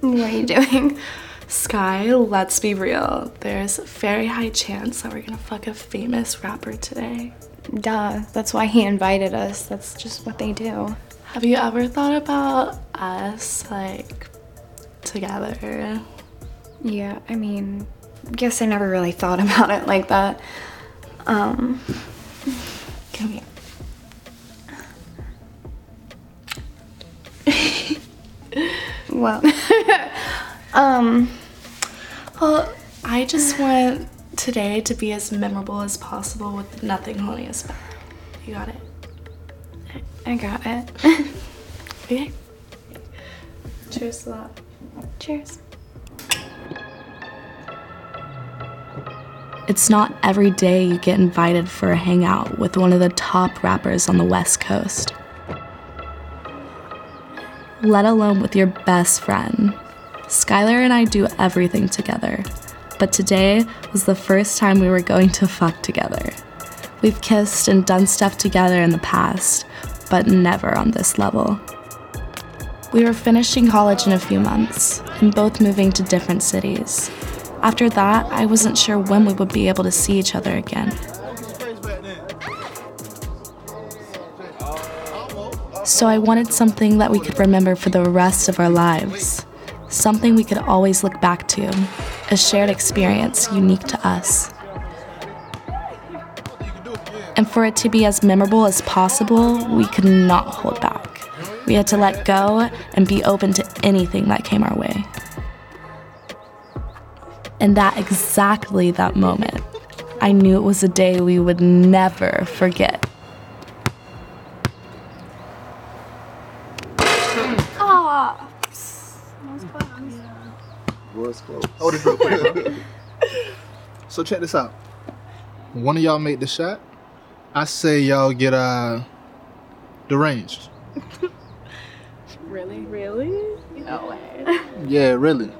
What are you doing? Sky, let's be real. There's a very high chance that we're gonna fuck a famous rapper today. Duh, that's why he invited us. That's just what they do. Have you ever thought about us, like, together? Yeah, I mean, guess I never really thought about it like that. Um, come here. well, um, Well, I just want today to be as memorable as possible with nothing holding us back. You got it? I got it. Okay. Cheers to that. Cheers. It's not every day you get invited for a hangout with one of the top rappers on the West Coast. Let alone with your best friend. Skylar and I do everything together, but today was the first time we were going to fuck together. We've kissed and done stuff together in the past, but never on this level. We were finishing college in a few months and both moving to different cities. After that, I wasn't sure when we would be able to see each other again. So I wanted something that we could remember for the rest of our lives. Something we could always look back to. A shared experience unique to us. And for it to be as memorable as possible, we could not hold back. We had to let go and be open to anything that came our way. And that exactly that moment, I knew it was a day we would never forget. Was close. Hold this real quick. so check this out. One of y'all make the shot, I say y'all get uh deranged. Really? Really? No way. Yeah, really.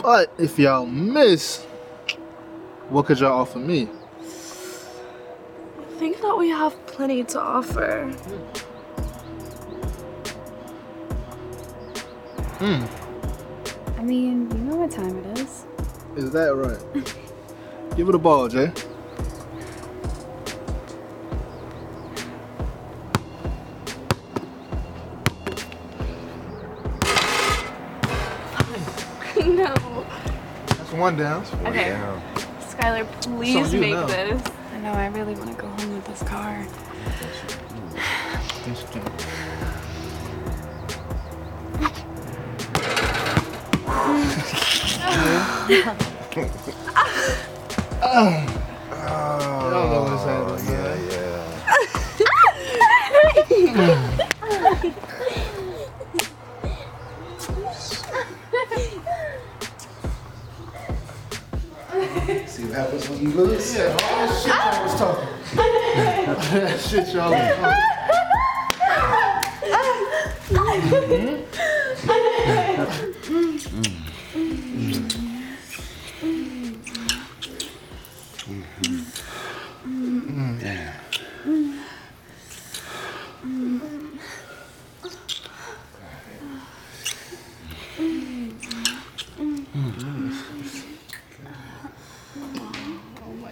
But if y'all miss, what could y'all offer me? I think that we have plenty to offer. Hmm, I mean, you know what time it is. is that right? Give it a ball, Jay. no. That's one down. Okay. Skylar, please you make now. this. I know, I really want to go home with this car. I don't know what's happening. man. See what happens when you lose? Yeah, all that shit y'all was talking. All that shit y'all was talking.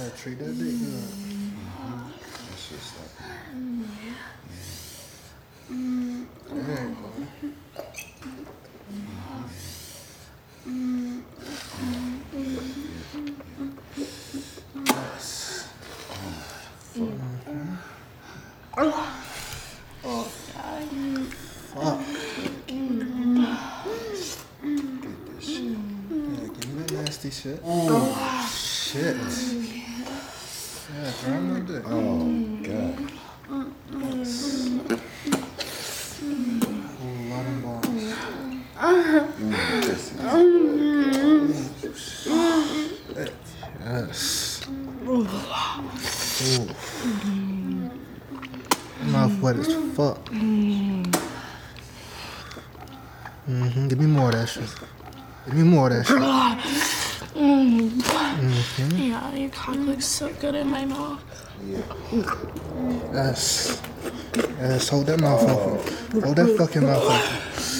Yeah, treat that dick good. That's just like. There you go. Yes. Fuck. Get this shit. Yeah, give me that nasty shit. Oh, shit. Yes. Right on the dick. Oh, God. Ooh, lot of balls. Mm, pussy. Yes. Ooh. Mouth wet as fuck. Mm-hmm. Give me more of that shit. Give me more of that shit. Yeah, your cock looks so good in my mouth. Yes. Yes, hold that mouth open. Hold that fucking mouth open.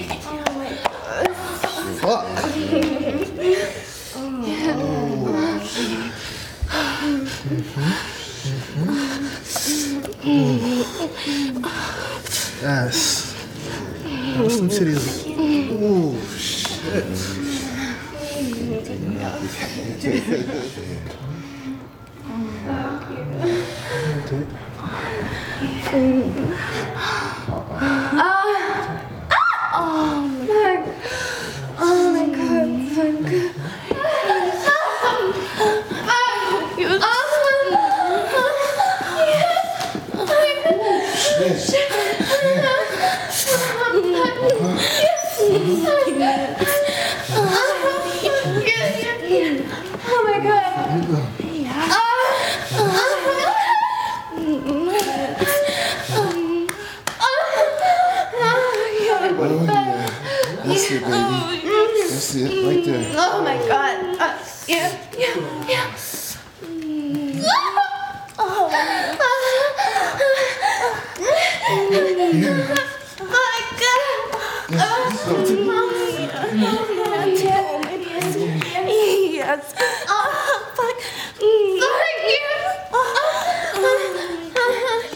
Yes. Those some titties. Ooh, shit. Oh That's it, baby. That's it, right there. Oh my god. Uh, yeah, yeah, yeah. Yes. Oh, fuck. Fuck you.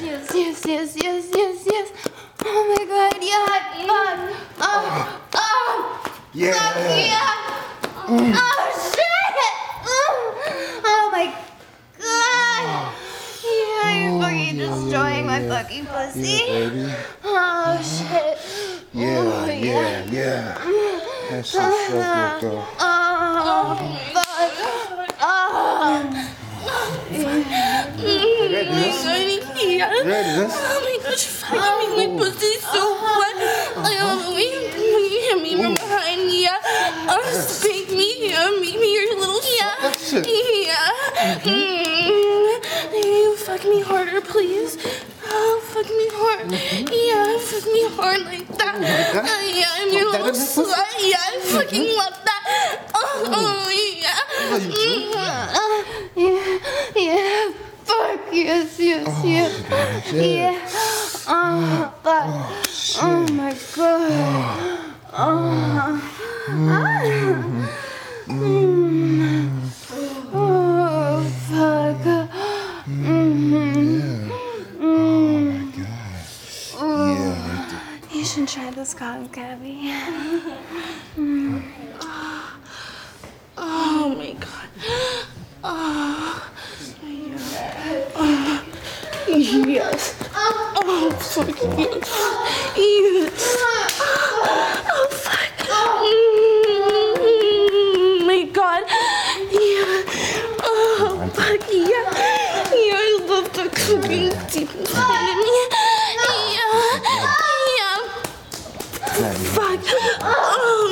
Yes, yes, yes, yes, yes, yes. Oh my god, yeah, fuck. Oh, oh. Yeah. Yeah. Oh shit! Oh, oh my god! Yeah, you're fucking destroying my fucking pussy. Yeah, baby. Oh shit! Yeah, Oh, yeah, yeah. That shit's so good, girl. Oh fuck! Oh. Yeah. Ready, this? Oh my gosh, fucking make my pussy so wet. Like, oh, will you, will you hit me from behind? Yeah. Oh, spank me. Yeah, make me your little yeah. that shit. Yeah. Mm. You fuck me harder, please. Oh, fuck me hard. Yeah, fuck me hard like that. that? Uh, yeah, I'm your little in the pussy? slut. Yeah, I fucking love that. Oh, oh yeah. Mm. Yeah, yeah. Fuck yes, yes, yes. Yeah. Oh fuck. Oh my god. Oh. Oh fuck. Yeah, right there. You should try this cotton Gabby. Oh my god. Oh. Oh. Yes. Oh, fuck yes. Yes. Oh, fuck. Mm, my god. Yeah. Oh, fuck yeah. Yeah, I love the cooking deep inside of me. Fuck. Oh,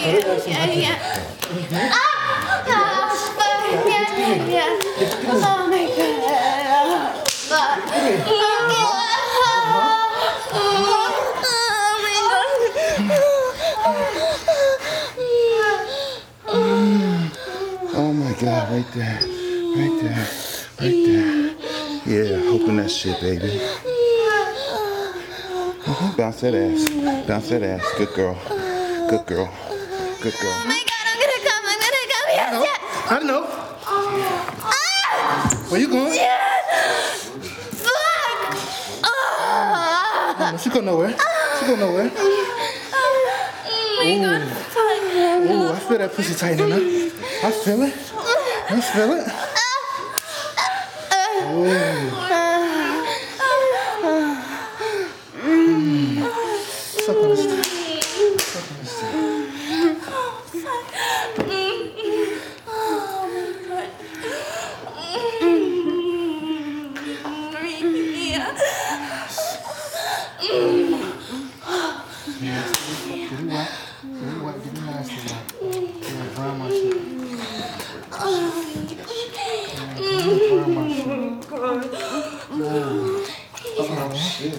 yeah, yeah. Ah, ah, uh, yeah. Oh my god. Oh my God, right there. Right there. Right there. Yeah, open that shit, baby. Bounce that ass. Bounce that ass. Good girl. Good girl. Good girl. Oh my god, I'm gonna come, I'm gonna come. Yes, yes. I know. Ah! Where you going? Fuck! Ah! She go nowhere. She go nowhere. Oh my god, fuck. Ooh, I feel that pussy tightening up. I feel it. I feel it. Ah! Ah! Suck on this dick. Suck on this dick. Get it wet. Get it wet. Get it nasty wet. Yeah, brown my shit. Yeah, brown my shit.